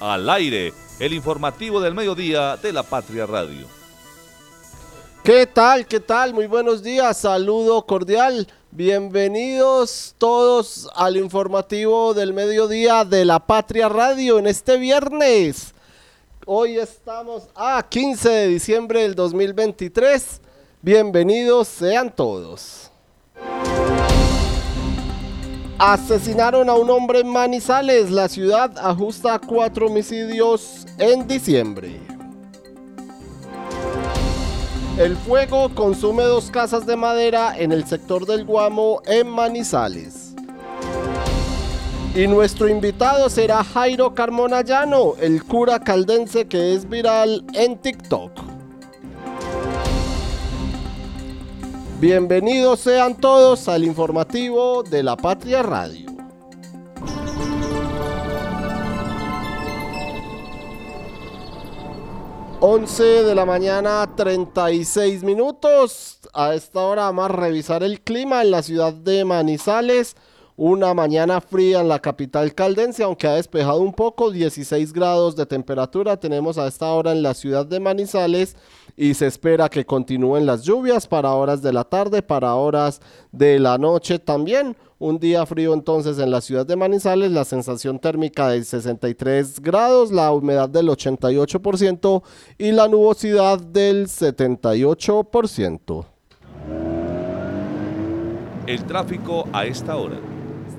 Al aire, el informativo del mediodía de la Patria Radio. ¿Qué tal? ¿Qué tal? Muy buenos días. Saludo cordial. Bienvenidos todos al informativo del mediodía de la Patria Radio en este viernes. Hoy estamos a 15 de diciembre del 2023. Bienvenidos sean todos. Asesinaron a un hombre en Manizales. La ciudad ajusta cuatro homicidios en diciembre. El fuego consume dos casas de madera en el sector del Guamo en Manizales. Y nuestro invitado será Jairo Carmona Llano, el cura caldense que es viral en TikTok. Bienvenidos sean todos al informativo de la Patria Radio. Once de la mañana, 36 minutos. A esta hora vamos a revisar el clima en la ciudad de Manizales. Una mañana fría en la capital caldense, aunque ha despejado un poco, 16 grados de temperatura tenemos a esta hora en la ciudad de Manizales y se espera que continúen las lluvias para horas de la tarde, para horas de la noche también. Un día frío entonces en la ciudad de Manizales, la sensación térmica de 63 grados, la humedad del 88% y la nubosidad del 78%. El tráfico a esta hora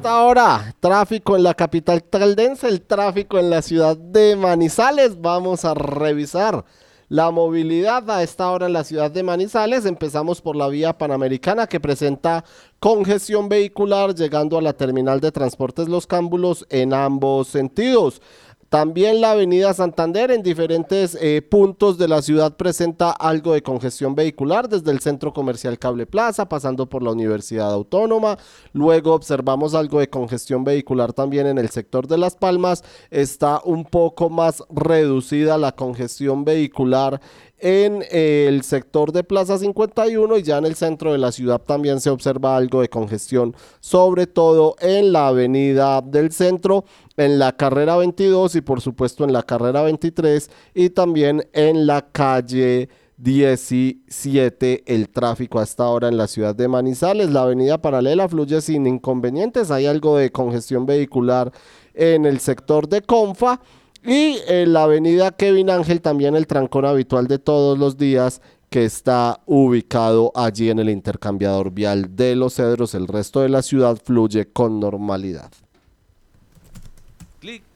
ahora, tráfico en la capital caldense, el tráfico en la ciudad de Manizales. Vamos a revisar la movilidad a esta hora en la ciudad de Manizales. Empezamos por la vía panamericana que presenta congestión vehicular llegando a la terminal de transportes Los Cámbulos en ambos sentidos. También la avenida Santander en diferentes eh, puntos de la ciudad presenta algo de congestión vehicular, desde el centro comercial Cable Plaza, pasando por la Universidad Autónoma. Luego observamos algo de congestión vehicular también en el sector de Las Palmas. Está un poco más reducida la congestión vehicular en eh, el sector de Plaza 51 y ya en el centro de la ciudad también se observa algo de congestión, sobre todo en la avenida del centro en la carrera 22 y por supuesto en la carrera 23 y también en la calle 17 el tráfico hasta ahora en la ciudad de Manizales. La avenida paralela fluye sin inconvenientes. Hay algo de congestión vehicular en el sector de Confa. Y en la avenida Kevin Ángel también el trancón habitual de todos los días que está ubicado allí en el intercambiador vial de los cedros. El resto de la ciudad fluye con normalidad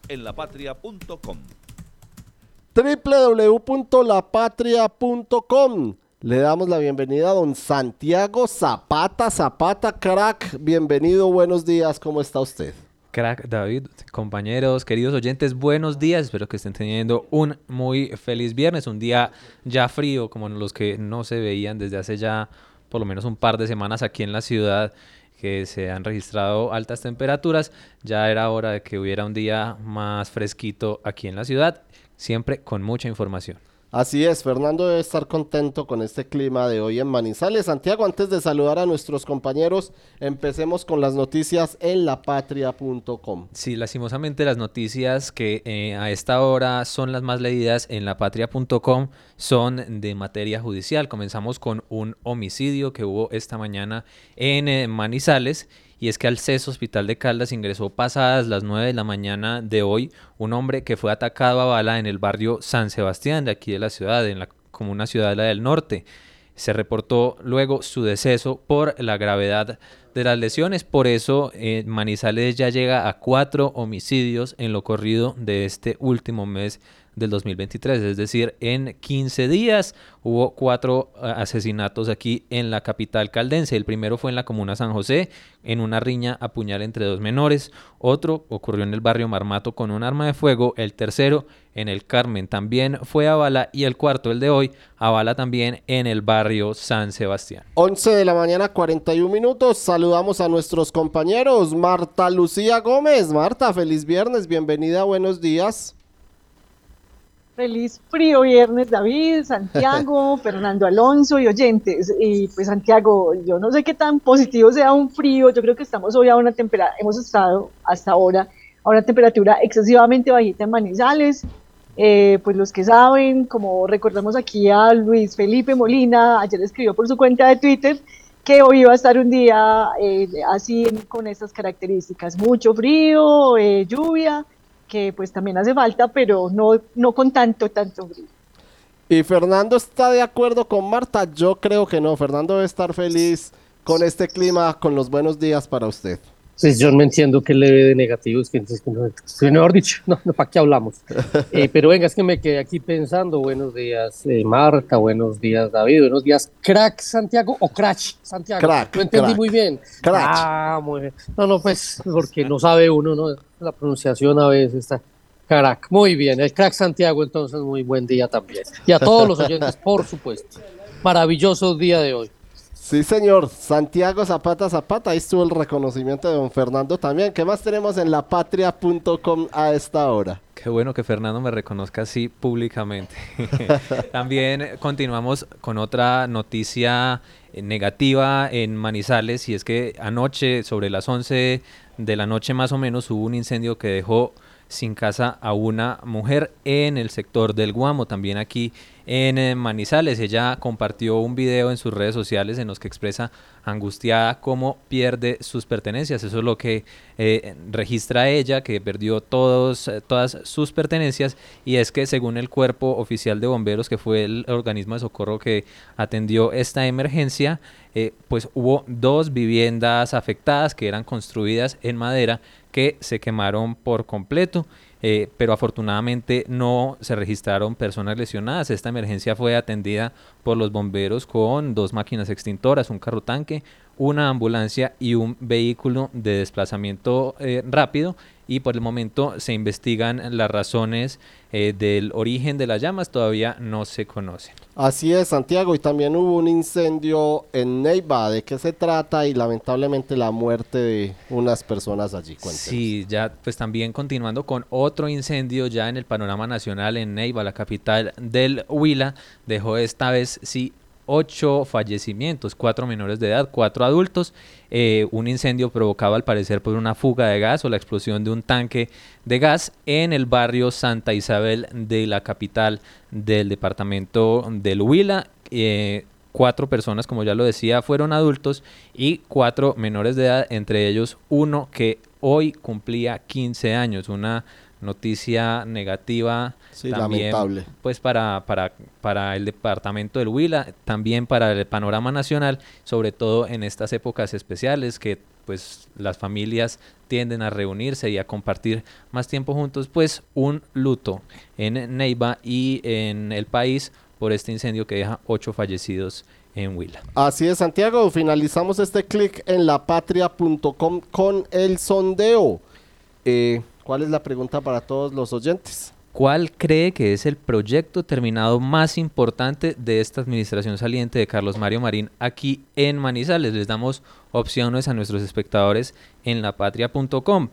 en lapatria.com. www.lapatria.com. Le damos la bienvenida a don Santiago Zapata. Zapata, crack. Bienvenido, buenos días. ¿Cómo está usted? Crack David, compañeros, queridos oyentes, buenos días. Espero que estén teniendo un muy feliz viernes, un día ya frío como los que no se veían desde hace ya por lo menos un par de semanas aquí en la ciudad que se han registrado altas temperaturas, ya era hora de que hubiera un día más fresquito aquí en la ciudad, siempre con mucha información. Así es, Fernando debe estar contento con este clima de hoy en Manizales. Santiago, antes de saludar a nuestros compañeros, empecemos con las noticias en lapatria.com. Sí, lastimosamente las noticias que eh, a esta hora son las más leídas en lapatria.com son de materia judicial. Comenzamos con un homicidio que hubo esta mañana en eh, Manizales y es que al CES Hospital de Caldas ingresó pasadas las 9 de la mañana de hoy un hombre que fue atacado a bala en el barrio San Sebastián de aquí de la ciudad, en la comuna Ciudadela del Norte. Se reportó luego su deceso por la gravedad de las lesiones, por eso Manizales ya llega a cuatro homicidios en lo corrido de este último mes del 2023, es decir, en 15 días hubo cuatro eh, asesinatos aquí en la capital caldense. El primero fue en la comuna San José, en una riña a puñal entre dos menores. Otro ocurrió en el barrio Marmato con un arma de fuego. El tercero en el Carmen también fue a bala y el cuarto, el de hoy, a bala también en el barrio San Sebastián. 11 de la mañana, 41 minutos. Saludamos a nuestros compañeros. Marta Lucía Gómez. Marta, feliz viernes, bienvenida, buenos días. Feliz frío viernes, David, Santiago, Fernando Alonso y oyentes. Y pues Santiago, yo no sé qué tan positivo sea un frío, yo creo que estamos hoy a una temperatura, hemos estado hasta ahora a una temperatura excesivamente bajita en Manizales. Eh, pues los que saben, como recordamos aquí a Luis Felipe Molina, ayer escribió por su cuenta de Twitter que hoy iba a estar un día eh, así con estas características, mucho frío, eh, lluvia, que pues también hace falta, pero no, no con tanto, tanto frío. Y Fernando está de acuerdo con Marta, yo creo que no, Fernando debe estar feliz con este clima, con los buenos días para usted. Pues yo no entiendo qué le ve de negativo, es que, es que no, mejor dicho, no, no ¿para qué hablamos? Eh, pero venga, es que me quedé aquí pensando, buenos días eh, Marta, buenos días David, buenos días Crack Santiago o Crash Santiago. Crack, no entendí crack. muy bien. Crack. Ah, muy bien. No, no, pues porque no sabe uno, ¿no? La pronunciación a veces está. Crack, muy bien, el Crack Santiago, entonces muy buen día también. Y a todos los oyentes, por supuesto. Maravilloso día de hoy. Sí, señor. Santiago Zapata Zapata. Ahí estuvo el reconocimiento de don Fernando también. ¿Qué más tenemos en lapatria.com a esta hora? Qué bueno que Fernando me reconozca así públicamente. También continuamos con otra noticia eh, negativa en Manizales y es que anoche, sobre las 11 de la noche más o menos, hubo un incendio que dejó sin casa a una mujer en el sector del Guamo, también aquí en eh, Manizales. Ella compartió un video en sus redes sociales en los que expresa angustiada cómo pierde sus pertenencias. Eso es lo que eh, registra ella, que perdió todos, eh, todas sus pertenencias. Y es que según el cuerpo oficial de bomberos, que fue el organismo de socorro que atendió esta emergencia, eh, pues hubo dos viviendas afectadas que eran construidas en madera que se quemaron por completo. Eh, pero afortunadamente no se registraron personas lesionadas. Esta emergencia fue atendida por los bomberos con dos máquinas extintoras, un carro tanque, una ambulancia y un vehículo de desplazamiento eh, rápido y por el momento se investigan las razones eh, del origen de las llamas, todavía no se conocen. Así es, Santiago. Y también hubo un incendio en Neiva. ¿De qué se trata? Y lamentablemente la muerte de unas personas allí. Cuéntenos. Sí, ya pues también continuando con otro incendio ya en el panorama nacional en Neiva, la capital del Huila, dejó esta vez sí ocho fallecimientos, cuatro menores de edad, cuatro adultos. Eh, un incendio provocado al parecer por una fuga de gas o la explosión de un tanque de gas en el barrio Santa Isabel de la capital del departamento del Huila. Eh, cuatro personas, como ya lo decía, fueron adultos y cuatro menores de edad, entre ellos uno que hoy cumplía 15 años. Una noticia negativa Sí, también lamentable. pues para, para, para el departamento del Huila, también para el panorama nacional, sobre todo en estas épocas especiales que pues las familias tienden a reunirse y a compartir más tiempo juntos, pues un luto en Neiva y en el país por este incendio que deja ocho fallecidos en Huila. Así es, Santiago. Finalizamos este clic en lapatria.com con el sondeo. Eh, ¿Cuál es la pregunta para todos los oyentes? ¿Cuál cree que es el proyecto terminado más importante de esta administración saliente de Carlos Mario Marín aquí en Manizales? Les damos opciones a nuestros espectadores en lapatria.com.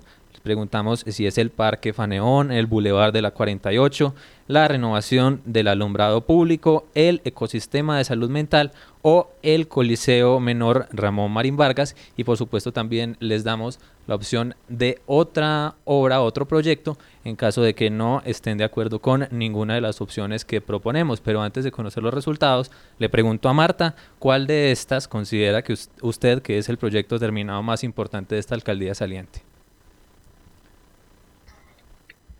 Preguntamos si es el Parque Faneón, el Boulevard de la 48, la renovación del alumbrado público, el ecosistema de salud mental o el Coliseo Menor Ramón Marín Vargas. Y por supuesto también les damos la opción de otra obra, otro proyecto, en caso de que no estén de acuerdo con ninguna de las opciones que proponemos. Pero antes de conocer los resultados, le pregunto a Marta, ¿cuál de estas considera que us- usted que es el proyecto terminado más importante de esta alcaldía saliente?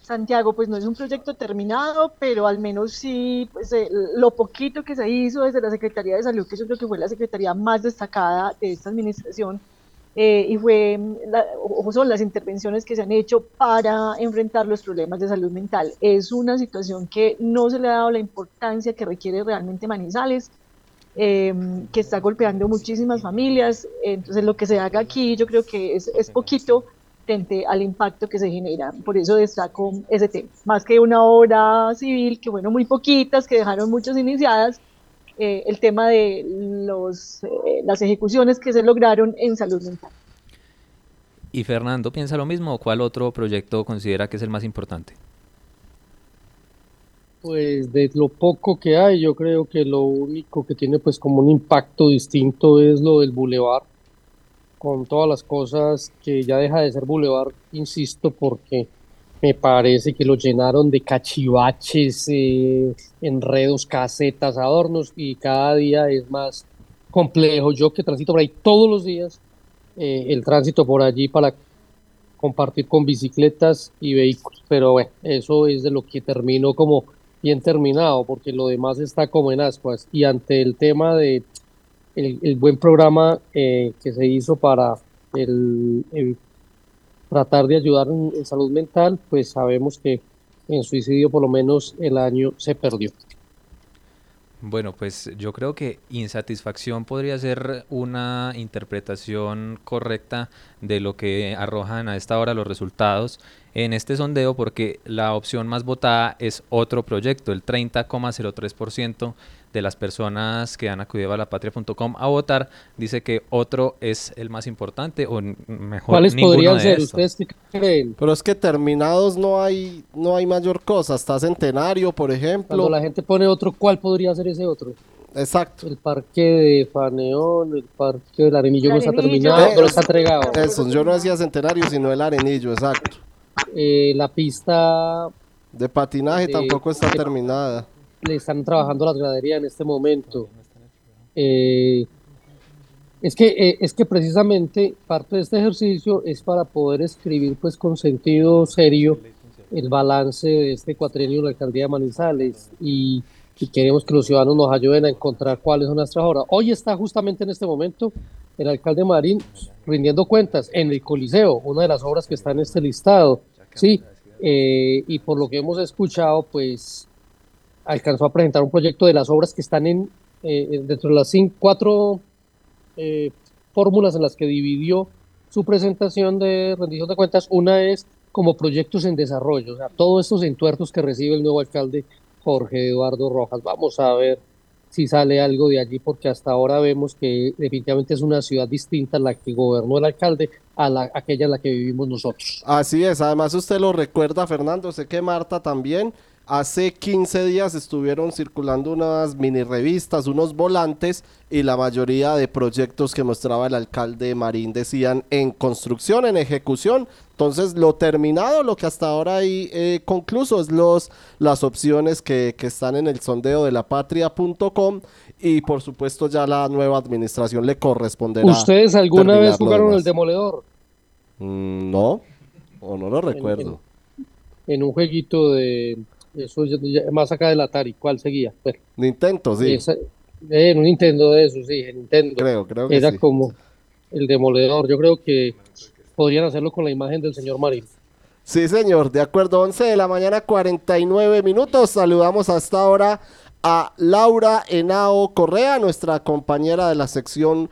Santiago, pues no es un proyecto terminado, pero al menos sí, pues eh, lo poquito que se hizo desde la Secretaría de Salud, que yo creo que fue la secretaría más destacada de esta administración, eh, y fue, mm, la- o son las intervenciones que se han hecho para enfrentar los problemas de salud mental. Es una situación que no se le ha dado la importancia que requiere realmente Manizales, eh, que está golpeando muchísimas familias, entonces lo que se haga aquí yo creo que es, es poquito frente al impacto que se genera. Por eso destaco ese tema. Más que una obra civil, que bueno, muy poquitas, que dejaron muchas iniciadas, eh, el tema de los, eh, las ejecuciones que se lograron en salud mental. ¿Y Fernando piensa lo mismo o cuál otro proyecto considera que es el más importante? Pues de lo poco que hay, yo creo que lo único que tiene pues como un impacto distinto es lo del bulevar, con todas las cosas que ya deja de ser Boulevard, insisto, porque me parece que lo llenaron de cachivaches, eh, enredos, casetas, adornos y cada día es más complejo. Yo que transito por ahí todos los días, eh, el tránsito por allí para compartir con bicicletas y vehículos. Pero bueno, eso es de lo que terminó como bien terminado, porque lo demás está como en ascuas. Y ante el tema de el, buen programa eh, que se hizo para el, tratar de ayudar en, salud mental, pues sabemos que en suicidio por lo menos el año se perdió. Bueno, pues yo creo que insatisfacción podría ser una interpretación correcta de lo que arrojan a esta hora los resultados en este sondeo porque la opción más votada es otro proyecto, el 30,03% de las personas que han acudido a lapatria.com a votar dice que otro es el más importante o mejor ¿Cuáles podrían ser? ¿Ustedes qué creen? Pero es que terminados no hay no hay mayor cosa, está Centenario, por ejemplo. Cuando la gente pone otro, ¿cuál podría ser ese otro? Exacto. El parque de Faneón, el parque del Arenillo, no está terminado, no está entregado. Eso, yo no decía Centenario, sino el Arenillo, exacto. Eh, la pista de patinaje tampoco está terminada le están trabajando las graderías en este momento. Eh, es, que, eh, es que precisamente parte de este ejercicio es para poder escribir pues con sentido serio el balance de este cuatrienio en la alcaldía de Manizales y, queremos que los ciudadanos nos ayuden a encontrar cuáles son nuestras obras. Hoy está justamente en este momento el alcalde Marín rindiendo cuentas en el Coliseo, una de las obras que está en este listado, ¿sí? Eh, y por lo que hemos escuchado, pues alcanzó a presentar un proyecto de las obras que están en eh, dentro de las cinco, cuatro eh, fórmulas en las que dividió su presentación de rendición de cuentas. Una es como proyectos en desarrollo, o sea, todos estos entuertos que recibe el nuevo alcalde Jorge Eduardo Rojas. Vamos a ver si sale algo de allí, porque hasta ahora vemos que definitivamente es una ciudad distinta a la que gobernó el alcalde a la, aquella en la que vivimos nosotros. Así es, además usted lo recuerda, Fernando, sé que Marta también Hace 15 días estuvieron circulando unas mini revistas, unos volantes y la mayoría de proyectos que mostraba el alcalde Marín decían en construcción, en ejecución. Entonces lo terminado, lo que hasta ahora hay eh, concluso es los, las opciones que, están en el sondeo de la patria.com y por supuesto ya la nueva administración le corresponderá. ¿Ustedes alguna vez jugaron el demoledor? Mm, no, o no lo recuerdo. en un jueguito de eso ya, más acá del Atari. ¿Cuál seguía? Nintendo, sí. Eh, un Nintendo de eso, sí, Nintendo. Creo, creo que Era como el demoledor. Yo creo que podrían hacerlo con la imagen del señor Marín. Sí, señor, de acuerdo, 11 de la mañana, 49 minutos. Saludamos hasta ahora a Laura Henao Correa, nuestra compañera de la sección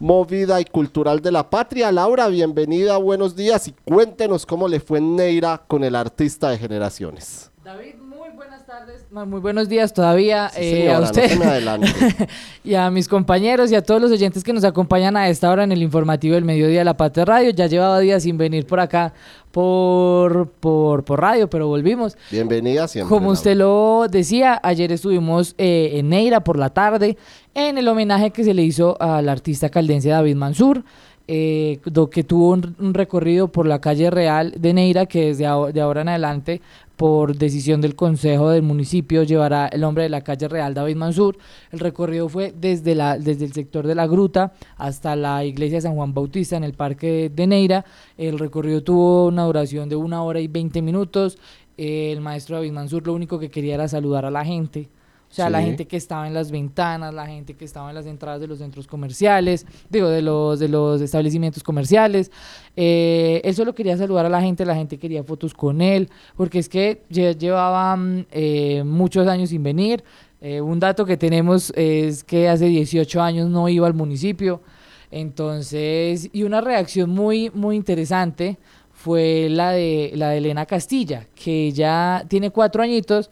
movida y cultural de la patria. Laura, bienvenida, buenos días y cuéntenos cómo le fue en Neira con el artista de generaciones. David, buenas tardes, muy buenos días todavía eh, a usted y a mis compañeros y a todos los oyentes que nos acompañan a esta hora en el informativo del mediodía de la Patria Radio. Ya llevaba días sin venir por acá por, por, radio, pero volvimos. Bienvenida siempre. Como usted lo decía, ayer estuvimos eh, en Neira por la tarde en el homenaje que se le hizo al artista caldense David Mansur. Eh, que tuvo un, recorrido por la calle Real de Neira, que desde de ahora en adelante por decisión del Consejo del Municipio, llevará el nombre de la calle Real David Mansur. El recorrido fue desde, la, desde el sector de la Gruta hasta la iglesia San Juan Bautista en el Parque de Neira. El recorrido tuvo una duración de una hora y veinte minutos. el maestro David Mansur lo único que quería era saludar a la gente o sea, la gente que estaba en las ventanas, la gente que estaba en las entradas de los centros comerciales, digo, de los, de los establecimientos comerciales. Eh, él solo quería saludar a la gente, la gente quería fotos con él, porque es que llevaba mm, eh, muchos años sin venir. Eh, un dato que tenemos es que hace 18 años no iba al municipio. Entonces, y una reacción muy, muy interesante fue la de, la de Elena Castilla, que ya tiene cuatro añitos,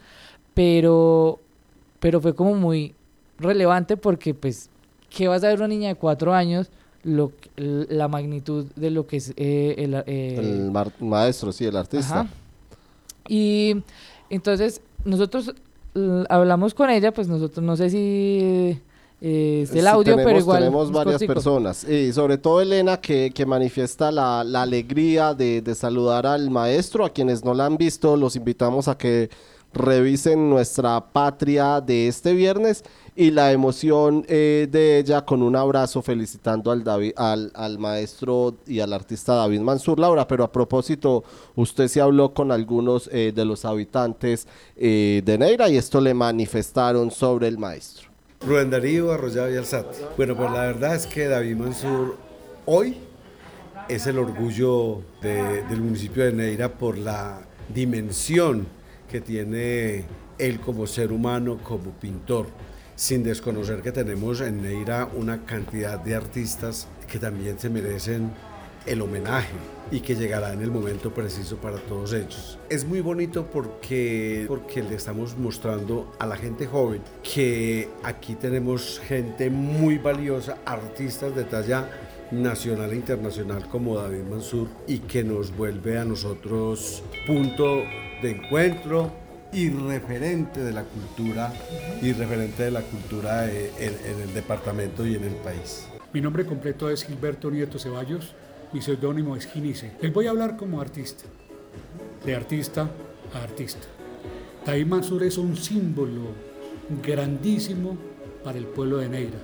pero pero fue como muy relevante porque pues, ¿qué vas a ver una niña de cuatro años? Lo, la magnitud de lo que es eh, el, eh, el maestro, sí, el artista. Y entonces nosotros hablamos con ella, pues nosotros no sé si eh, esté el Sí, audio, pero igual. Tenemos es varias cortico. personas. Y sobre todo Elena que, que manifiesta la, la alegría de, de saludar al maestro. A quienes no la han visto, los invitamos a que revisen nuestra patria de este viernes y la emoción eh, de ella con un abrazo felicitando al, David, al, al maestro y al artista David Mansur Laura. Pero a propósito, usted se habló con algunos eh, de los habitantes eh, de Neira y esto le manifestaron sobre el maestro. Rubén Darío Arroyado y Alzate. Bueno, pues la verdad es que David Mansur hoy es el orgullo de- del municipio de Neira por la dimensión que tiene él como ser humano, como pintor, sin desconocer que tenemos en Neira una cantidad de artistas que también se merecen el homenaje y que llegará en el momento preciso para todos ellos. Es muy bonito porque, porque le estamos mostrando a la gente joven que aquí tenemos gente muy valiosa, artistas de talla nacional e internacional como David Mansur y que nos vuelve a nosotros punto de encuentro y referente de la cultura y referente de la cultura eh, en, el departamento y en el país. Mi nombre completo es Gilberto Nieto Ceballos, mi seudónimo es Ginice. Les voy a hablar como artista, de artista a artista. David Mansur es un símbolo grandísimo para el pueblo de Neira.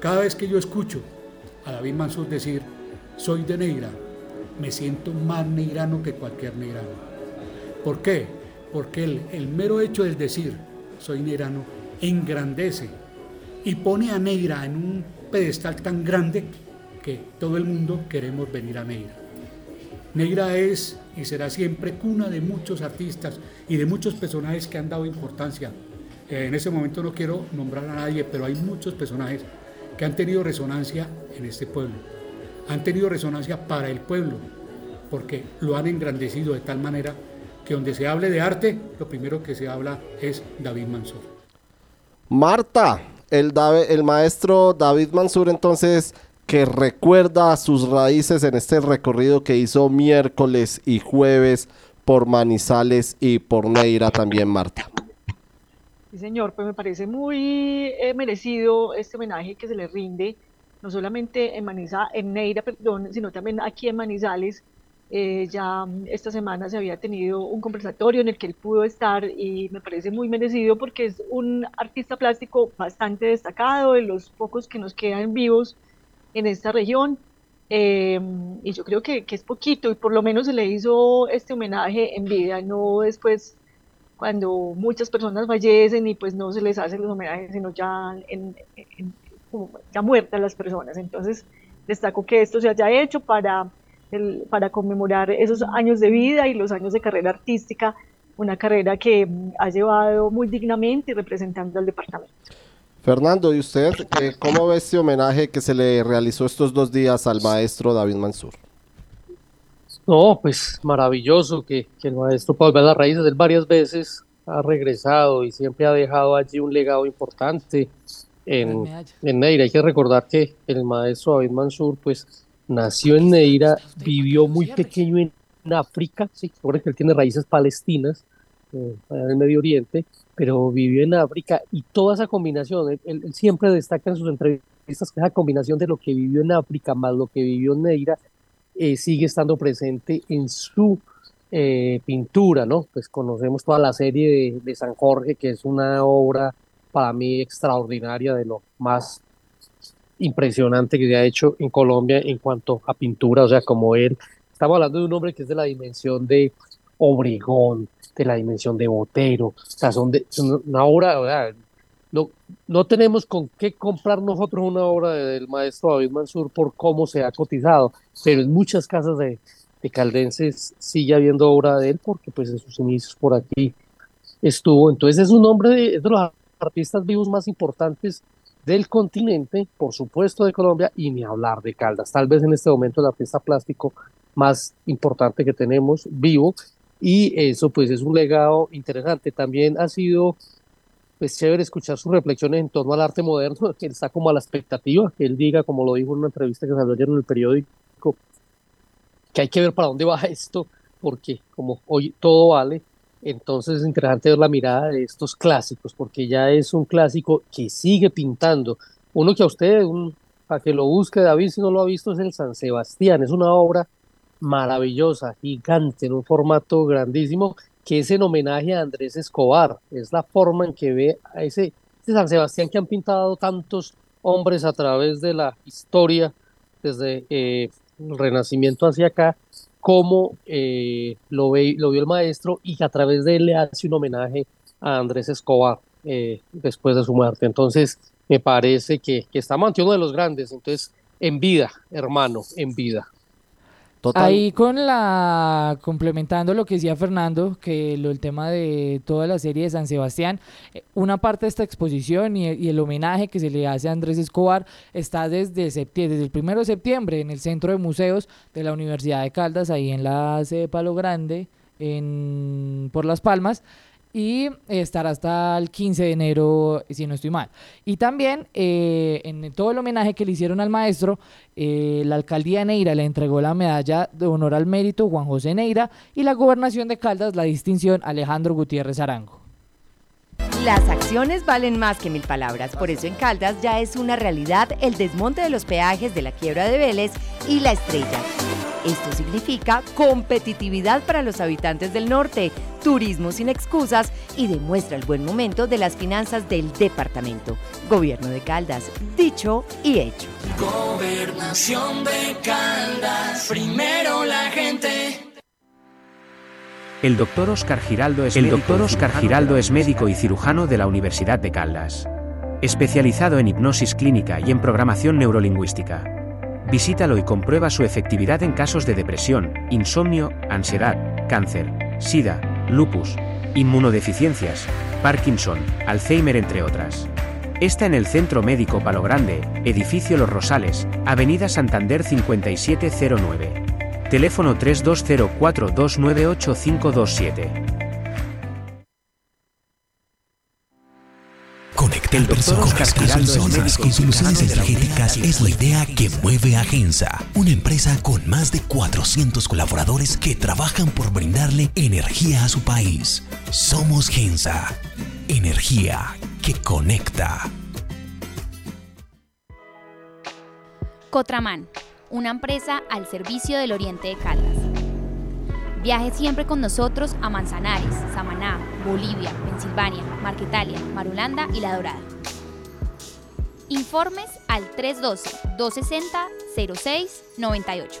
Cada vez que yo escucho a David Mansur decir, soy de Neira, me siento más neirano que cualquier neirano. ¿Por qué? Porque el, mero hecho del decir, soy neirano, engrandece y pone a Neira en un pedestal tan grande que todo el mundo queremos venir a Neira. Neira es y será siempre cuna de muchos artistas y de muchos personajes que han dado importancia. Eh, en ese momento no quiero nombrar a nadie, pero hay muchos personajes que han tenido resonancia en este pueblo. Han tenido resonancia para el pueblo, porque lo han engrandecido de tal manera que donde se hable de arte, lo primero que se habla es David Mansur. Marta, el, Dave- el maestro David Mansur entonces que recuerda sus raíces en este recorrido que hizo miércoles y jueves por Manizales y por Neira también, Marta. Sí, señor, pues me parece muy eh, merecido este homenaje que se le rinde, no solamente en Maniza, en Neira, perdón, sino también aquí en Manizales. Eh, ya mm, esta semana se había tenido un conversatorio en el que él pudo estar y me parece muy merecido porque es un artista plástico bastante destacado, de los pocos que nos quedan vivos en esta región. eh, y yo creo que, que es poquito y por lo menos se le hizo este homenaje en vida, no después cuando muchas personas fallecen y pues no se les hace los homenajes, sino ya, en, en- como ya muertas las personas. Entonces, destaco que esto se haya hecho para, el- para conmemorar esos años de vida y los años de carrera artística, una carrera que mm, ha llevado muy dignamente y representando al departamento. Fernando, ¿y usted eh, cómo ve este homenaje que se le realizó estos dos días al maestro David Mansur? No, pues maravilloso que, que el maestro Pablo a las raíces, él varias veces ha regresado y siempre ha dejado allí un legado importante en, en Neira. Hay que recordar que el maestro David Mansur, pues, nació en Neira, vivió muy pequeño en, África, sí, recuerden que él tiene raíces palestinas, eh, en el Medio Oriente, pero vivió en África y toda esa combinación, él siempre destaca en sus entrevistas que esa combinación de lo que vivió en África más lo que vivió en Neira eh, sigue estando presente en su eh, pintura, ¿no? Pues conocemos toda la serie de, de San Jorge, que es una obra para mí extraordinaria, de lo más impresionante que se ha hecho en Colombia en cuanto a pintura, o sea, como él, estamos hablando de un hombre que es de la dimensión de Obregón, de la dimensión de Botero, o sea, son, de, una obra, o sea, no, no tenemos con qué comprar nosotros una obra de- del maestro David Mansur por cómo se ha cotizado, pero en muchas casas de, de caldenses sigue habiendo obra de él porque pues en sus inicios por aquí estuvo. Entonces es un hombre de, es de los artistas vivos más importantes del continente, por supuesto de Colombia, y ni hablar de Caldas. Tal vez en este momento el artista plástico más importante que tenemos vivo, y eso pues es un legado interesante. También ha sido pues chévere escuchar sus reflexiones en torno al arte moderno, que él está como a la expectativa, que él diga, como lo dijo en una entrevista que salió ayer en el periódico, que hay que ver para dónde va esto, porque como hoy todo vale, Entonces es interesante ver la mirada de estos clásicos, porque ya es un clásico que sigue pintando. Uno que a usted, un, para que lo busque David, si no lo ha visto, es el San Sebastián. Es una obra maravillosa, gigante, en un formato grandísimo, que es en homenaje a Andrés Escobar. Es la forma en que ve a ese, ese San Sebastián que han pintado tantos hombres a través de la historia, desde eh, el Renacimiento hacia acá, cómo eh, lo, ve, lo vio el maestro y que a través de él le hace un homenaje a Andrés Escobar eh, después de su muerte. Entonces, me parece que, que estamos ante uno de los grandes. Entonces, en vida, hermano, en vida. Ahí con la complementando lo que decía Fernando, que el tema de toda la serie de San Sebastián, eh, una parte de esta exposición y, el homenaje que se le hace a Andrés Escobar está desde desde el primero de septiembre en el Centro de Museos de la Universidad de Caldas, ahí en la sede de Palo Grande, en, por Las Palmas y estará hasta el 15 de enero, si no estoy mal. Y también eh, en todo el homenaje que le hicieron al maestro, eh, la alcaldía de Neira le entregó la medalla de honor al mérito Juan José Neira y la gobernación de Caldas la distinción Alejandro Gutiérrez Arango. Las acciones valen más que mil palabras, por eso en Caldas ya es una realidad el desmonte de los peajes de la quiebra de Vélez y la estrella. Esto significa competitividad para los habitantes del norte, turismo sin excusas y demuestra el buen momento de las finanzas del departamento. Gobierno de Caldas, dicho y hecho. Gobernación de Caldas, primero la gente. El doctor Oscar Giraldo es, el doctor Oscar Giraldo es médico y cirujano de la Universidad de Caldas. Especializado en hipnosis clínica y en programación neurolingüística. Visítalo y comprueba su efectividad en casos de depresión, insomnio, ansiedad, cáncer, sida, lupus, inmunodeficiencias, Parkinson, Alzheimer entre otras. Está en el Centro Médico Palo Grande, Edificio Los Rosales, Avenida Santander 5709. Teléfono 3204298527. Conectar personas personas con soluciones energéticas es la idea que mueve a Gensa, una empresa con más de 400 colaboradores que trabajan por brindarle energía a su país. Somos Gensa, energía que conecta. Cotraman una empresa al servicio del Oriente de Caldas. Viaje siempre con nosotros a Manzanares, Samaná, Bolivia, Pensilvania, Marquetalia, Marulanda y La Dorada. Informes al 312-260-0698.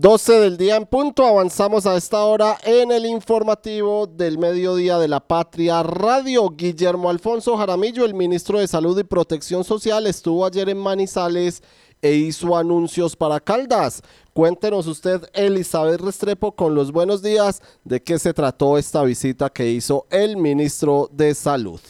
12 del día en punto, avanzamos a esta hora en el informativo del mediodía de la Patria Radio. Guillermo Alfonso Jaramillo, el ministro de Salud y Protección Social, estuvo ayer en Manizales e hizo anuncios para Caldas. Cuéntenos usted, Elizabeth Restrepo, con los buenos días, de qué se trató esta visita que hizo el ministro de Salud.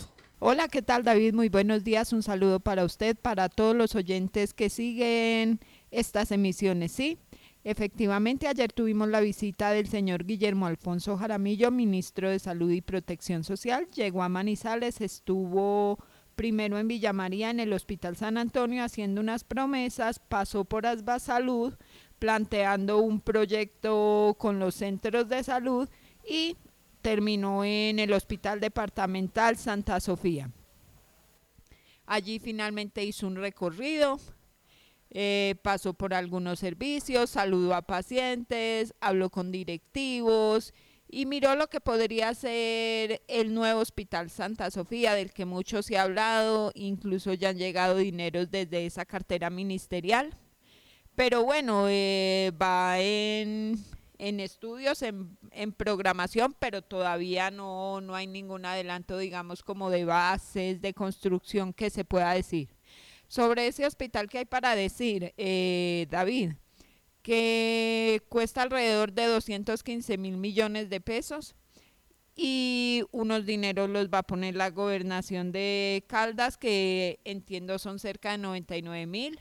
Hola, ¿qué tal David? Muy buenos días. Un saludo para usted, para todos los oyentes que siguen estas emisiones, ¿sí? Efectivamente, ayer tuvimos la visita del señor Guillermo Alfonso Jaramillo, ministro de Salud y Protección Social. Llegó a Manizales, estuvo primero en Villa María, en el Hospital San Antonio, haciendo unas promesas, pasó por Asba Salud, planteando un proyecto con los centros de salud y terminó en el Hospital Departamental Santa Sofía. Allí finalmente hizo un recorrido, eh, pasó por algunos servicios, saludó a pacientes, habló con directivos y miró lo que podría ser el nuevo Hospital Santa Sofía, del que mucho se ha hablado, incluso ya han llegado dineros desde esa cartera ministerial. Pero bueno, eh, va en, estudios, en, en, programación, pero todavía no, no hay ningún adelanto, digamos, como de bases, de construcción que se pueda decir. Sobre ese hospital que hay para decir, eh, David, que cuesta alrededor de 215 mil millones de pesos y unos dineros los va a poner la gobernación de Caldas, que entiendo son cerca de 99 mil.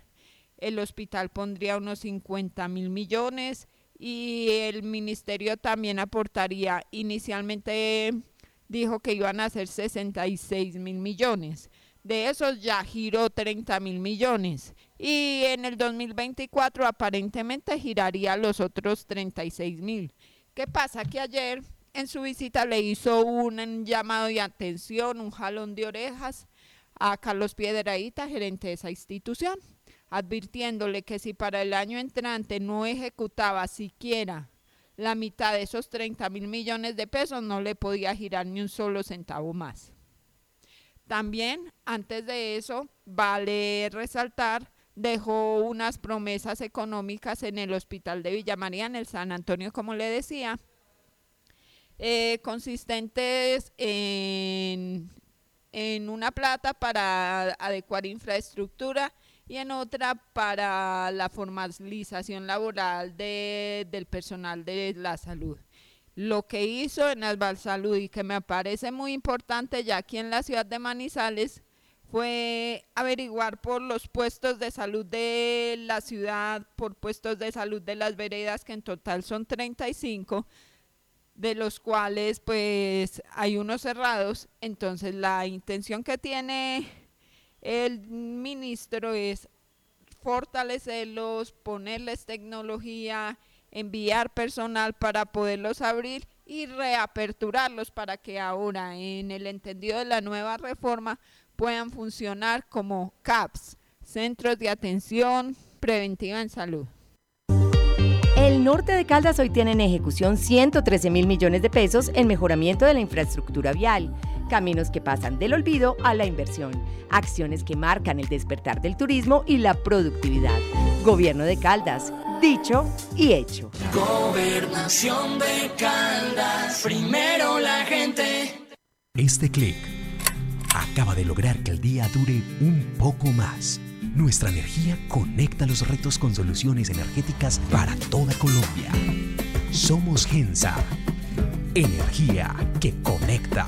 El hospital pondría unos 50 mil millones y el ministerio también aportaría, inicialmente dijo que iban a ser 66 mil millones. De esos ya giró 30 mil millones y en el 2024 aparentemente giraría los otros 36 mil. ¿Qué pasa? Que ayer en su visita le hizo un llamado de atención, un jalón de orejas a Carlos Piedraíta, gerente de esa institución, advirtiéndole que si para el año entrante no ejecutaba siquiera la mitad de esos 30 mil millones de pesos, no le podía girar ni un solo centavo más. También, antes de eso, vale resaltar dejó unas promesas económicas en el hospital de Villa María, en el San Antonio, como le decía, eh, consistentes en, en una plata para adecuar infraestructura y en otra para la formalización laboral de, del personal de la salud. Lo que hizo en Salud y que me parece muy importante ya aquí en la ciudad de Manizales fue averiguar por los puestos de salud de la ciudad, por puestos de salud de las veredas, que en total son 35, de los cuales pues hay unos cerrados. Entonces la intención que tiene el ministro es fortalecerlos, ponerles tecnología, enviar personal para poderlos abrir y reaperturarlos para que ahora en el entendido de la nueva reforma puedan funcionar como CAPS, Centros de Atención Preventiva en Salud. El norte de Caldas hoy tiene en ejecución 113 mil millones de pesos en mejoramiento de la infraestructura vial, caminos que pasan del olvido a la inversión, acciones que marcan el despertar del turismo y la productividad. Gobierno de Caldas, dicho y hecho. Gobernación de Caldas, primero la gente. Este clic acaba de lograr que el día dure un poco más. Nuestra energía conecta los retos con soluciones energéticas para toda Colombia. Somos Gensa. Energía que conecta.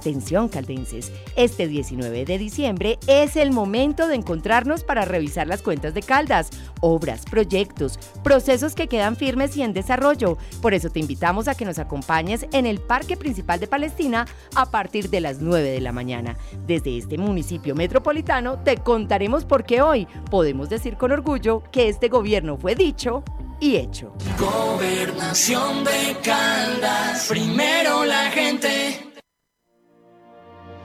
Atención caldenses, este 19 de diciembre es el momento de encontrarnos para revisar las cuentas de Caldas, obras, proyectos, procesos que quedan firmes y en desarrollo. Por eso te invitamos a que nos acompañes en el Parque Principal de Palestina a partir de las 9 de la mañana. Desde este municipio metropolitano te contaremos por qué hoy podemos decir con orgullo que este gobierno fue dicho y hecho. Gobernación de Caldas, primero la gente.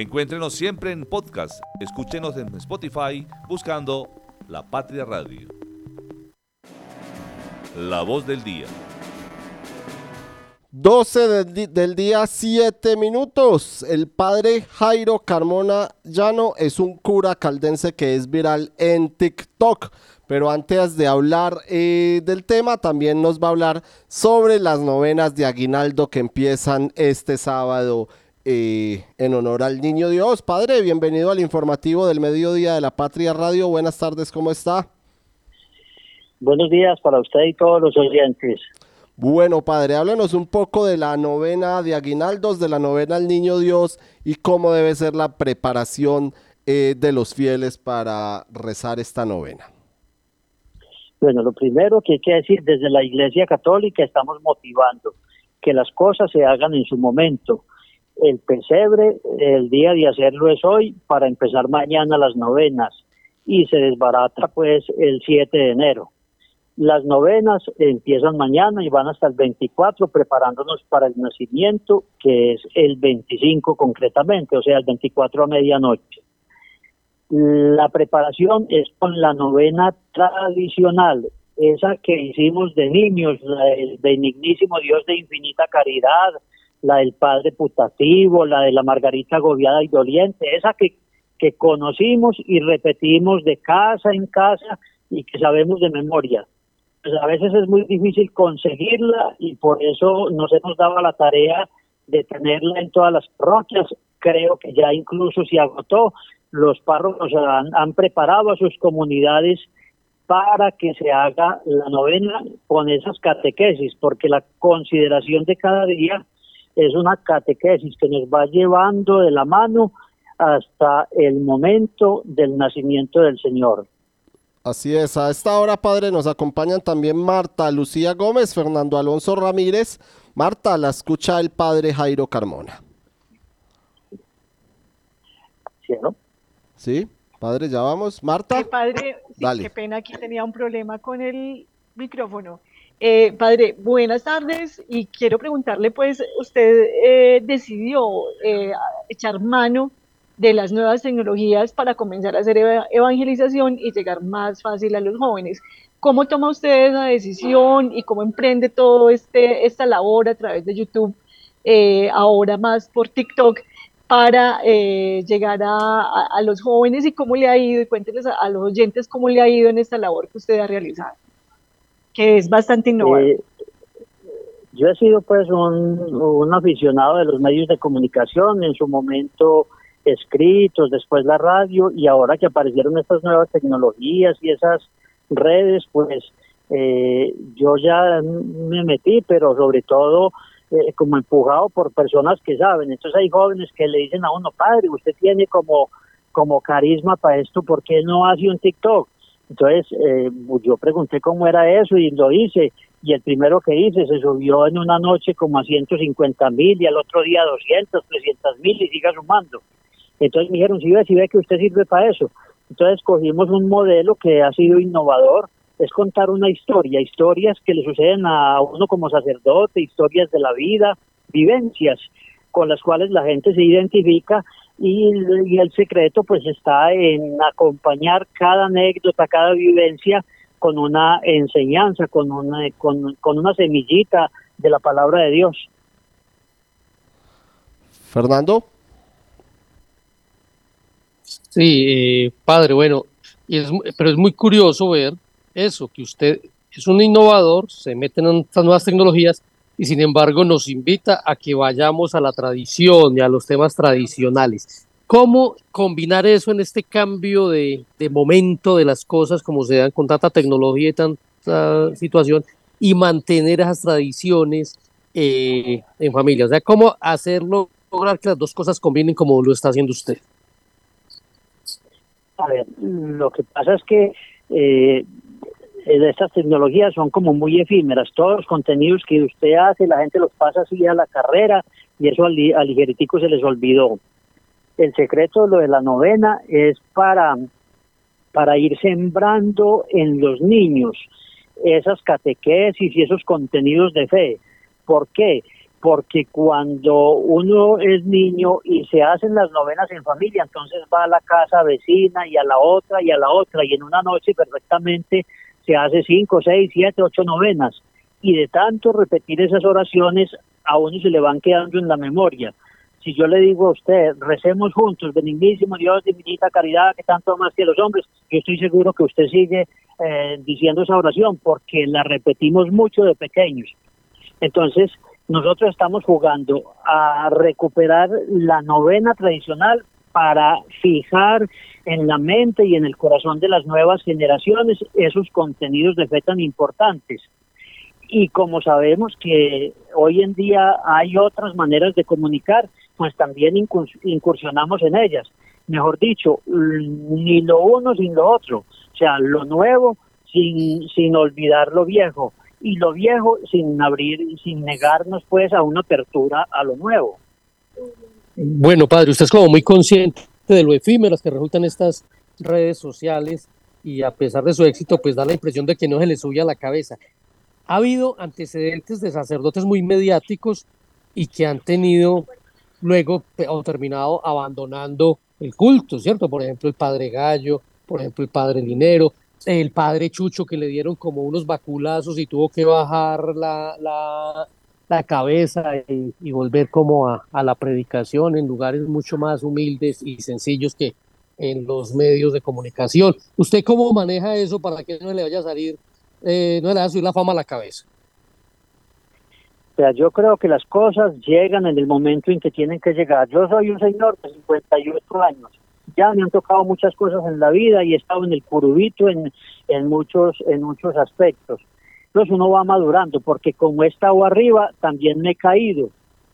Encuéntrenos siempre en podcast. Escúchenos en Spotify buscando La Patria Radio. La voz del día. 12 del, día, 7 minutos. El padre Jairo Carmona Llano es un cura caldense que es viral en TikTok. Pero antes de hablar eh, del tema, también nos va a hablar sobre las novenas de Aguinaldo que empiezan este sábado eh, en honor al Niño Dios. Padre, bienvenido al informativo del mediodía de la Patria Radio. Buenas tardes, ¿cómo está? Buenos días para usted y todos los oyentes. Bueno, padre, háblanos un poco de la novena de Aguinaldos, de la novena al Niño Dios y cómo debe ser la preparación eh, de los fieles para rezar esta novena. Bueno, lo primero que hay que decir, desde la Iglesia Católica estamos motivando que las cosas se hagan en su momento. El pesebre, el día de hacerlo es hoy para empezar mañana las novenas y se desbarata pues el 7 de enero. Las novenas empiezan mañana y van hasta el 24 preparándonos para el nacimiento, que es el 25 concretamente, o sea, el 24 a medianoche. La preparación es con la novena tradicional, esa que hicimos de niños, la del benignísimo Dios de infinita caridad, la del Padre putativo, la de la Margarita agobiada y doliente, esa que, que conocimos y repetimos de casa en casa y que sabemos de memoria. Pues a veces es muy difícil conseguirla y por eso nos hemos dado la tarea de tenerla en todas las parroquias. Creo que ya incluso se agotó. Los párrocos han, han preparado a sus comunidades para que se haga la novena con esas catequesis, porque la consideración de cada día es una catequesis que nos va llevando de la mano hasta el momento del nacimiento del Señor. Así es, a esta hora, padre, nos acompañan también Marta Lucía Gómez, Fernando Alonso Ramírez. Marta, la escucha el padre Jairo Carmona. ¿Sí, no? ¿Sí? Padre, ya vamos. Marta. Sí, padre, sí, Dale. qué pena, aquí tenía un problema con el micrófono. Eh, padre, buenas tardes y quiero preguntarle, pues, usted eh, decidió eh, echar mano de las nuevas tecnologías para comenzar a hacer eva- evangelización y llegar más fácil a los jóvenes. ¿Cómo toma usted esa decisión y cómo emprende todo este esta labor a través de YouTube, eh, ahora más por TikTok, para eh, llegar a, los jóvenes y cómo le ha ido? Y cuénteles a, a los oyentes cómo le ha ido en esta labor que usted ha realizado, es bastante innovador. Eh, yo he sido pues un, un aficionado de los medios de comunicación, en su momento escritos, después la radio y ahora que aparecieron estas nuevas tecnologías y esas redes, pues eh, yo ya me metí, pero sobre todo eh, como empujado por personas que saben. Entonces hay jóvenes que le dicen a uno, padre, usted tiene como, como carisma para esto, ¿por qué no hace un TikTok? Entonces eh, yo pregunté cómo era eso y lo hice. Y el primero que hice se subió en una noche como a 150 mil y al otro día 200, 300 mil y siga sumando. Entonces me dijeron, si ve, si ve que usted sirve para eso. Entonces cogimos un modelo que ha sido innovador, es contar una historia, historias que le suceden a uno como sacerdote, historias de la vida, vivencias con las cuales la gente se identifica y, el secreto pues está en acompañar cada anécdota, cada vivencia con una enseñanza, con una, con, con una semillita de la palabra de Dios. Fernando. Sí, eh, padre, bueno, y es, pero es muy curioso ver eso, que usted es un innovador, se mete en estas nuevas tecnologías y sin embargo nos invita a que vayamos a la tradición y a los temas tradicionales. ¿Cómo combinar eso en este cambio de, momento de las cosas, como se dan con tanta tecnología y tanta situación, y mantener esas tradiciones eh, en familia? O sea, ¿cómo hacerlo, lograr que las dos cosas combinen como lo está haciendo usted? A ver, lo que pasa es que eh, estas tecnologías son como muy efímeras. Todos los contenidos que usted hace, la gente los pasa así a la carrera y eso al, al ligeritico se les olvidó. El secreto de lo de la novena es para, para ir sembrando en los niños esas catequesis y esos contenidos de fe. ¿Por qué? Porque cuando uno es niño y se hacen las novenas en familia, entonces va a la casa vecina y a la otra y a la otra y en una noche perfectamente se hace cinco, seis, siete, ocho novenas y de tanto repetir esas oraciones a uno se le van quedando en la memoria si yo le digo a usted, recemos juntos, benignísimo Dios, divinita caridad, que tanto más que los hombres, yo estoy seguro que usted sigue eh, diciendo esa oración porque la repetimos mucho de pequeños. Entonces, nosotros estamos jugando a recuperar la novena tradicional para fijar en la mente y en el corazón de las nuevas generaciones esos contenidos de fe tan importantes. Y como sabemos que hoy en día hay otras maneras de comunicar, pues también incursionamos en ellas. Mejor dicho, ni lo uno sin lo otro. O sea, lo nuevo sin, sin olvidar lo viejo y lo viejo sin abrir, sin negarnos pues a una apertura a lo nuevo. Bueno, padre, usted es como muy consciente de lo efímeras que resultan estas redes sociales y a pesar de su éxito, pues da la impresión de que no se le sube la cabeza. Ha habido antecedentes de sacerdotes muy mediáticos y que han tenido luego o terminado abandonando el culto, ¿cierto? Por ejemplo, el padre Gallo, por ejemplo, el padre Linero, el padre Chucho que le dieron como unos baculazos y tuvo que bajar la, la, cabeza y, volver como a, la predicación en lugares mucho más humildes y sencillos que en los medios de comunicación. ¿Usted cómo maneja eso para que no le vaya a salir, eh, no le vaya a subir la fama a la cabeza? sea, yo creo que las cosas llegan en el momento en que tienen que llegar. Yo soy un señor de 58 años. Ya me han tocado muchas cosas en la vida y he estado en el curubito en, en muchos en muchos aspectos. Entonces uno va madurando, porque como he estado arriba, también me he caído.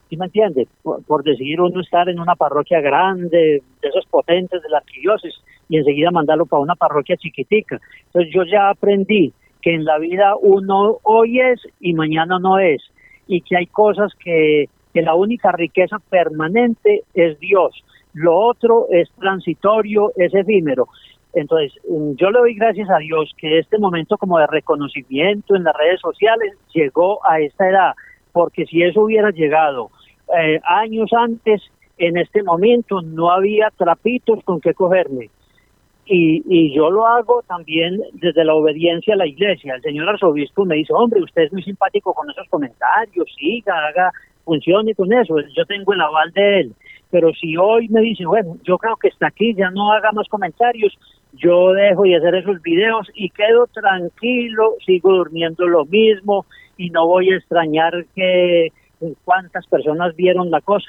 ¿Sí me entiende? Por, decir uno estar en una parroquia grande, de esos potentes de la arquidiócesis, y enseguida mandarlo para una parroquia chiquitica. Entonces yo ya aprendí que en la vida uno hoy es y mañana no es y que hay cosas que, que la única riqueza permanente es Dios. Lo otro es transitorio, es efímero. Entonces, mm, yo le doy gracias a Dios que este momento como de reconocimiento en las redes sociales llegó a esta edad, porque si eso hubiera llegado eh, años antes, en este momento no había trapitos con que cogerme. Y, y yo lo hago también desde la obediencia a la iglesia. El señor arzobispo me dice, hombre, usted es muy simpático con esos comentarios, siga, haga, funcione con eso. Yo tengo el aval de él. Pero si hoy me dice, bueno, yo creo que está aquí, ya no haga más comentarios, yo dejo de hacer esos videos y quedo tranquilo, sigo durmiendo lo mismo y no voy a extrañar que cuántas personas vieron la cosa.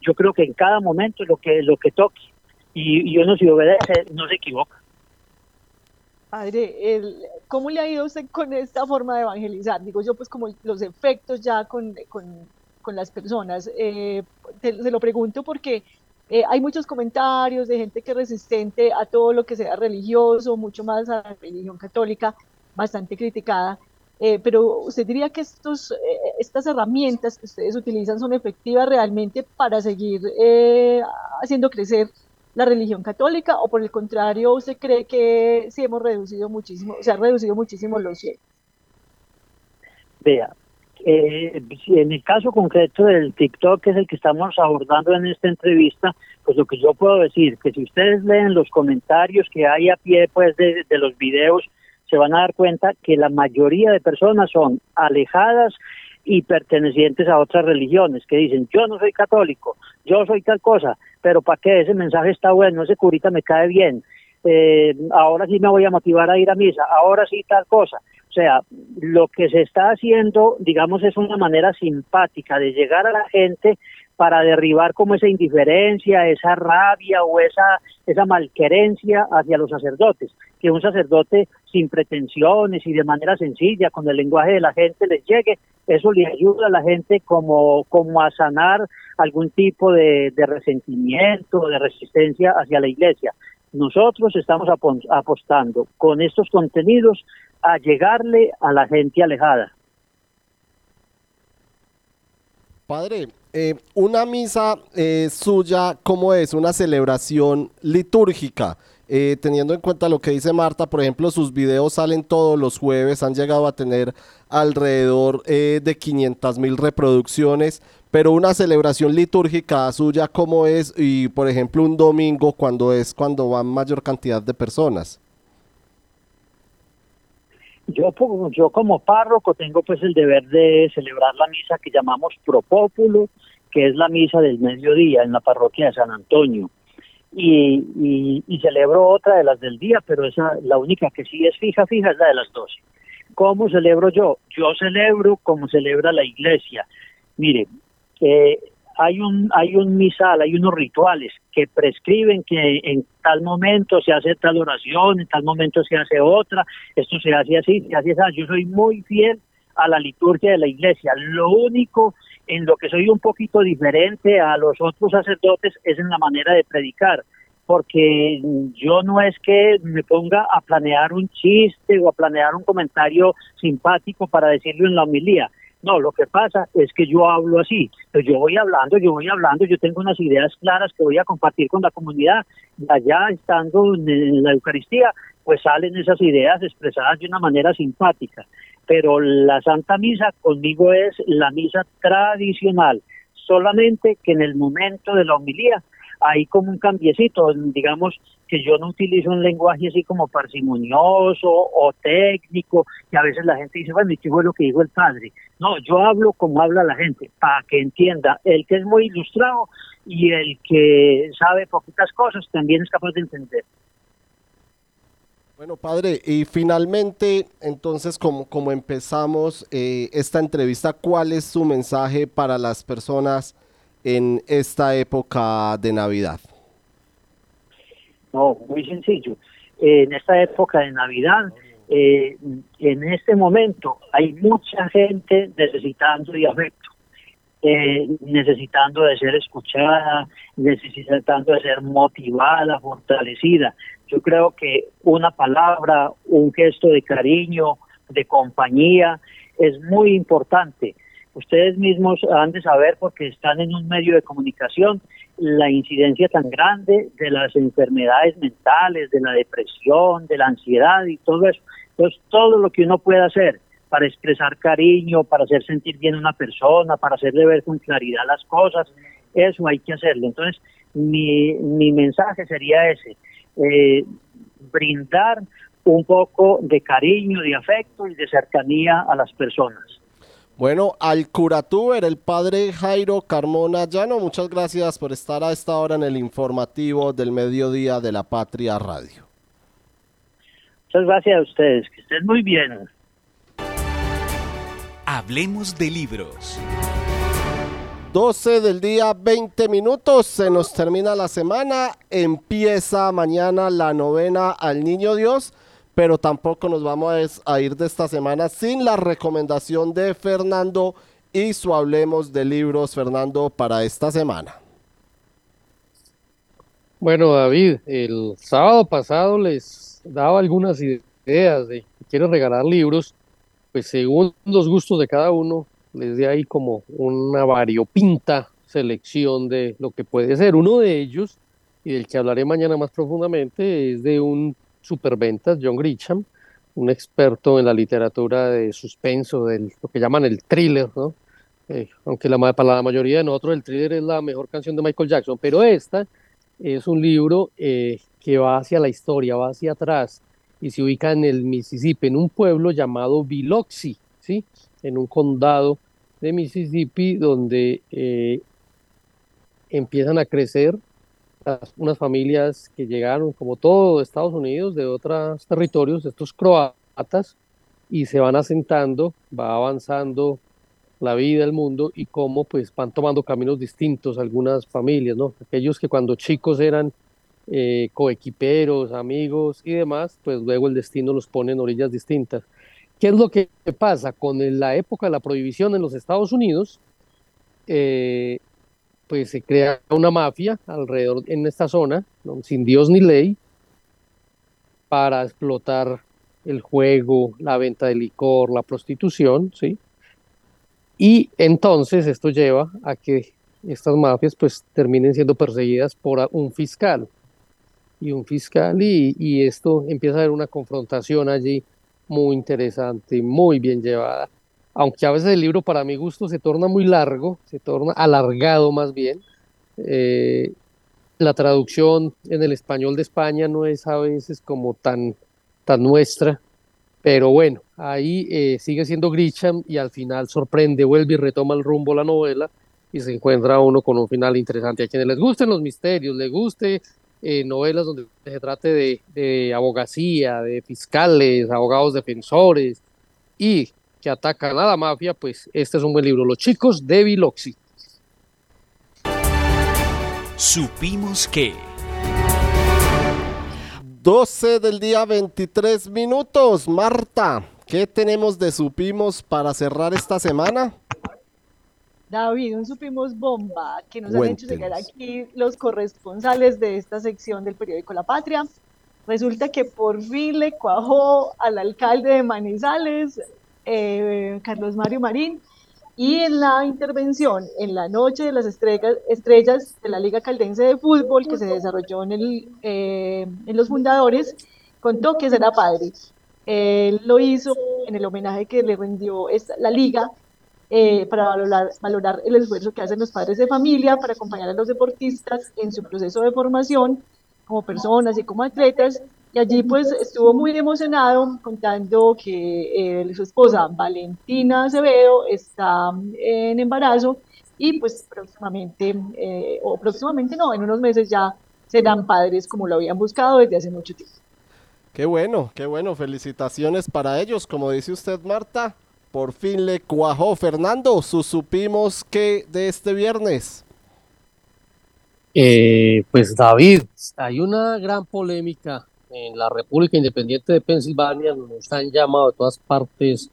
Yo creo que en cada momento lo que lo que toque y, uno si obedece no se equivoca. Padre, ¿cómo le ha ido usted con esta forma de evangelizar? Digo yo, pues como los efectos ya con, con, con las personas. Eh, se lo pregunto porque eh, hay muchos comentarios de gente que es resistente a todo lo que sea religioso, mucho más a la religión católica, bastante criticada. Eh, pero usted diría que estos, estas herramientas que ustedes utilizan son efectivas realmente para seguir haciendo crecer la religión católica o por el contrario usted cree que sí hemos reducido muchísimo, se han reducido muchísimo los fieles? Vea, eh, en el caso concreto del TikTok, que es el que estamos abordando en esta entrevista, pues lo que yo puedo decir, que si ustedes leen los comentarios que hay a pie pues de, los videos, se van a dar cuenta que la mayoría de personas son alejadas y pertenecientes a otras religiones, que dicen, yo no soy católico, yo soy tal cosa, pero ¿para qué? Ese mensaje está bueno, ese curita me cae bien, eh, ahora sí me voy a motivar a ir a misa, ahora sí tal cosa. O sea, lo que se está haciendo, digamos, es una manera simpática de llegar a la gente para derribar como esa indiferencia, esa rabia o esa, esa malquerencia hacia los sacerdotes. Que un sacerdote sin pretensiones y de manera sencilla, con el lenguaje de la gente les llegue, eso le ayuda a la gente como, como a sanar algún tipo de, de resentimiento, de resistencia hacia la iglesia. Nosotros estamos apostando con estos contenidos a llegarle a la gente alejada. Padre, eh, una misa eh, suya, ¿cómo es? Una celebración litúrgica. Eh, teniendo en cuenta lo que dice Marta, por ejemplo, sus videos salen todos los jueves, han llegado a tener alrededor de 500 mil reproducciones, pero una celebración litúrgica suya, ¿cómo es? Y por ejemplo, un domingo, cuando es cuando van mayor cantidad de personas. Yo, yo como párroco tengo pues el deber de celebrar la misa que llamamos Propópulo, que es la misa del mediodía en la parroquia de San Antonio. Y, y, celebro otra de las del día, pero esa la única que sí es fija, fija es la de las 12. ¿Cómo celebro yo? Yo celebro como celebra la iglesia. Mire, eh, hay un hay un misal, hay unos rituales que prescriben que en tal momento se hace tal oración, en tal momento se hace otra, esto se hace así, se hace así. Yo soy muy fiel a la liturgia de la iglesia. Lo único en lo que soy un poquito diferente a los otros sacerdotes es en la manera de predicar, porque yo no es que me ponga a planear un chiste o a planear un comentario simpático para decirlo en la homilía no, lo que pasa es que yo hablo así, pues yo voy hablando, yo voy hablando, yo tengo unas ideas claras que voy a compartir con la comunidad allá estando en la Eucaristía, pues salen esas ideas expresadas de una manera simpática. Pero la Santa Misa conmigo es la misa tradicional, solamente que en el momento de la homilía hay como un cambiecito, digamos que yo no utilizo un lenguaje así como parsimonioso o técnico, que a veces la gente dice, bueno, ¿y qué fue lo que dijo el padre? No, yo hablo como habla la gente, para que entienda, el que es muy ilustrado y el que sabe poquitas cosas también es capaz de entender. Bueno, padre, y finalmente, entonces, como, como empezamos eh, esta entrevista, ¿cuál es su mensaje para las personas en esta época de Navidad? No, muy sencillo. En esta época de Navidad, eh, en este momento hay mucha gente necesitando de afecto, eh, necesitando de ser escuchada, necesitando de ser motivada, fortalecida. Yo creo que una palabra, un gesto de cariño, de compañía, es muy importante ustedes mismos han de saber porque están en un medio de comunicación la incidencia tan grande de las enfermedades mentales, de la depresión, de la ansiedad y todo eso. Entonces, todo lo que uno puede hacer para expresar cariño, para hacer sentir bien a una persona, para hacerle ver con claridad las cosas, eso hay que hacerlo. Entonces, mi, mi mensaje sería ese, eh, brindar un poco de cariño, de afecto y de cercanía a las personas. Bueno, al curatuber, el padre Jairo Carmona Llano, muchas gracias por estar a esta hora en el informativo del mediodía de la Patria Radio. Muchas gracias a ustedes, que estén muy bien. Hablemos de libros. 12 del día, 20 minutos, se nos termina la semana, empieza mañana la novena al Niño Dios pero tampoco nos vamos a ir de esta semana sin la recomendación de Fernando y su Hablemos de Libros, Fernando, para esta semana. Bueno, David, el sábado pasado les daba algunas ideas de que quiero regalar libros, pues según los gustos de cada uno, les di ahí como una variopinta selección de lo que puede ser. Uno de ellos y del que hablaré mañana más profundamente es de un superventas, John Grisham, un experto en la literatura de suspenso, de lo que llaman el thriller, ¿no? Eh, aunque la, para la mayoría de nosotros el thriller es la mejor canción de Michael Jackson, pero esta es un libro eh, que va hacia la historia, va hacia atrás y se ubica en el Mississippi, en un pueblo llamado Biloxi, ¿sí? en un condado de Mississippi donde eh, empiezan a crecer unas familias que llegaron, como todo Estados Unidos, de otros territorios, estos croatas, y se van asentando, va avanzando la vida, el mundo, y cómo pues van tomando caminos distintos algunas familias, ¿no? Aquellos que cuando chicos eran eh, coequiperos, amigos y demás, pues luego el destino los pone en orillas distintas. ¿Qué es lo que pasa? Con la época de la prohibición en los Estados Unidos, eh, pues se crea una mafia alrededor en esta zona, sin Dios ni ley, para explotar el juego, la venta de licor, la prostitución, ¿sí? Y entonces esto lleva a que estas mafias pues terminen siendo perseguidas por un fiscal. Y un fiscal y, y esto empieza a haber una confrontación allí muy interesante, muy bien llevada aunque a veces el libro para mi gusto se torna muy largo, se torna alargado más bien. Eh, la traducción en el español de España no es a veces como tan, tan nuestra, pero bueno, ahí eh, sigue siendo Grisham y al final sorprende, vuelve y retoma el rumbo la novela y se encuentra uno con un final interesante. A quienes les gusten los misterios, les guste eh, novelas donde se trate de, de abogacía, de fiscales, abogados defensores y que atacan a la mafia, pues este es un buen libro. Los chicos de Biloxi. Supimos que... 12 del día 23 minutos. Marta, ¿qué tenemos de Supimos para cerrar esta semana? David, un supimos bomba que nos han hecho llegar aquí los corresponsales de esta sección del periódico La Patria. Resulta que por fin le cuajó al alcalde de Manizales eh, Carlos Mario Marín, y en la intervención en la Noche de las Estrellas, de la Liga Caldense de Fútbol que se desarrolló en, el, eh, en los fundadores, contó que será padre. Él lo hizo en el homenaje que le rindió la liga eh, para valorar, valorar el esfuerzo que hacen los padres de familia para acompañar a los deportistas en su proceso de formación como personas y como atletas y allí pues estuvo muy emocionado contando que eh, su esposa Valentina Acevedo está en embarazo y pues próximamente, eh, o próximamente no, en unos meses ya serán padres como lo habían buscado desde hace mucho tiempo. Qué bueno, qué bueno, felicitaciones para ellos, como dice usted Marta, por fin le cuajó. Fernando, su supimos que de este viernes. Eh, pues David, hay una gran polémica en la República Independiente de Pensilvania nos han llamado de todas partes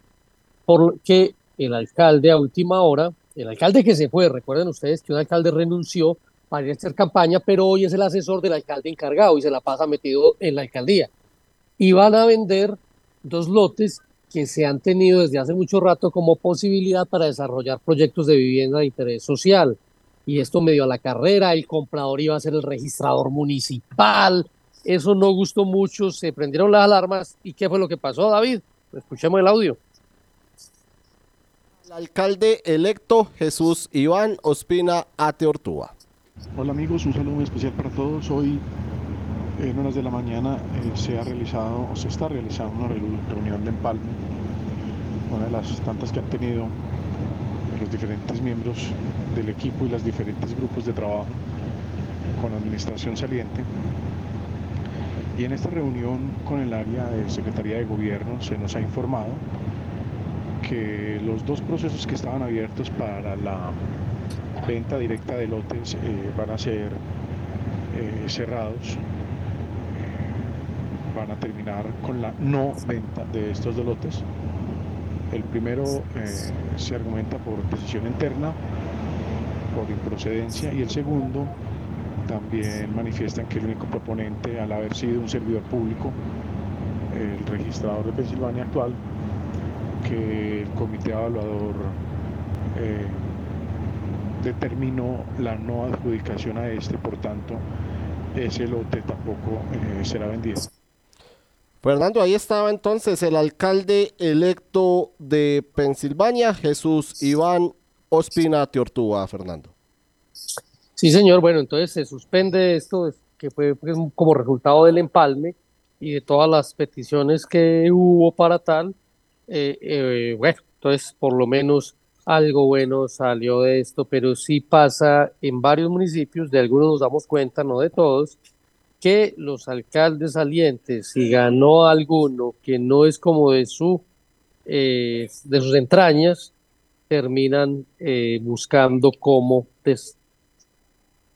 porque el alcalde a última hora, el alcalde que se fue, recuerden ustedes que un alcalde renunció para ir a hacer campaña, pero hoy es el asesor del alcalde encargado y se la pasa metido en la alcaldía. Y van a vender dos lotes que se han tenido desde hace mucho rato como posibilidad para desarrollar proyectos de vivienda de interés social. Y esto medio a la carrera, el comprador iba a ser el registrador municipal, eso no gustó mucho, se prendieron las alarmas. ¿Y qué fue lo que pasó, David? Escuchemos el audio. El alcalde electo Jesús Iván Ospina Ateortúa. Hola amigos, un saludo muy especial para todos. Hoy en horas de la mañana eh, se ha realizado o se está realizando una reunión de empalme, una de las tantas que han tenido los diferentes miembros del equipo y los diferentes grupos de trabajo con la administración saliente y en esta reunión con el área de Secretaría de Gobierno se nos ha informado que los dos procesos que estaban abiertos para la venta directa de lotes eh, van a ser eh, cerrados, van a terminar con la no venta de estos dos lotes. El primero eh, se argumenta por decisión interna, por improcedencia, y el segundo también manifiestan que el único proponente, al haber sido un servidor público, el registrador de Pensilvania actual, que el comité evaluador eh, determinó la no adjudicación a este, por tanto, ese lote tampoco eh, será vendido. Fernando, ahí estaba entonces el alcalde electo de Pensilvania, Jesús Iván Ospina Teortúa, Fernando. Sí, señor. Bueno, entonces se suspende esto que fue pues, como resultado del empalme y de todas las peticiones que hubo para tal. Eh, eh, bueno, entonces por lo menos algo bueno salió de esto, pero sí pasa en varios municipios, de algunos nos damos cuenta, no de todos, que los alcaldes salientes, si ganó alguno que no es como de su eh, de sus entrañas, terminan buscando cómo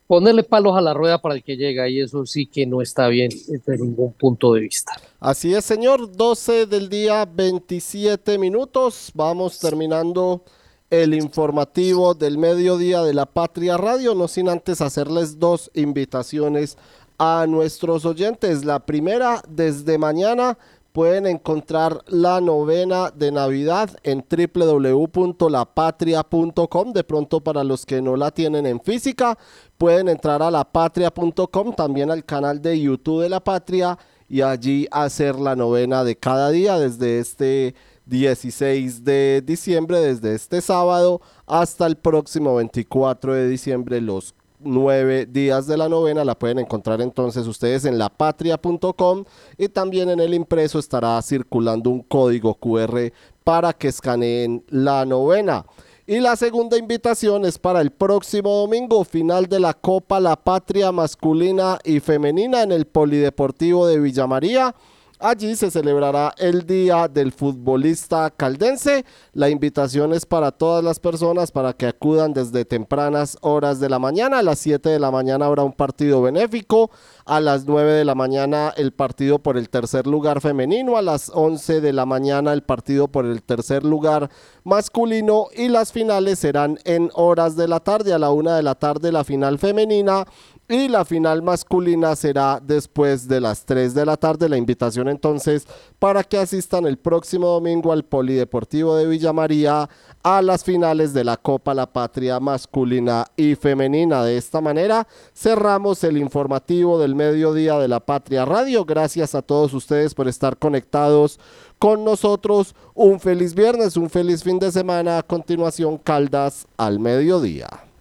ponerle palos a la rueda para el que llega y eso sí que no está bien desde ningún punto de vista. Así es, señor, 12 del día, 27 minutos, vamos terminando el informativo del mediodía de la Patria Radio, no sin antes hacerles dos invitaciones a nuestros oyentes. La primera, desde mañana pueden encontrar la novena de Navidad en www.lapatria.com. De pronto para los que no la tienen en física, pueden entrar a lapatria.com, también al canal de YouTube de La Patria y allí hacer la novena de cada día desde este 16 de diciembre, desde este sábado hasta el próximo 24 de diciembre, los nueve días de la novena. La pueden encontrar entonces ustedes en lapatria.com y también en el impreso estará circulando un código QR para que escaneen la novena. Y la segunda invitación es para el próximo domingo, final de la Copa La Patria masculina y femenina en el Polideportivo de Villa María. Allí se celebrará el Día del Futbolista Caldense. La invitación es para todas las personas para que acudan desde tempranas horas de la mañana. A las 7 de la mañana habrá un partido benéfico. A las 9 de la mañana el partido por el tercer lugar femenino. A las 11 de la mañana el partido por el tercer lugar masculino. Y las finales serán en horas de la tarde. A la 1 de la tarde la final femenina y la final masculina será después de las 3 de la tarde. La invitación entonces para que asistan el próximo domingo al Polideportivo de Villa María a las finales de la Copa La Patria masculina y femenina. De esta manera cerramos el informativo del mediodía de la Patria Radio. Gracias a todos ustedes por estar conectados con nosotros. Un feliz viernes, un feliz fin de semana. A continuación, Caldas al mediodía.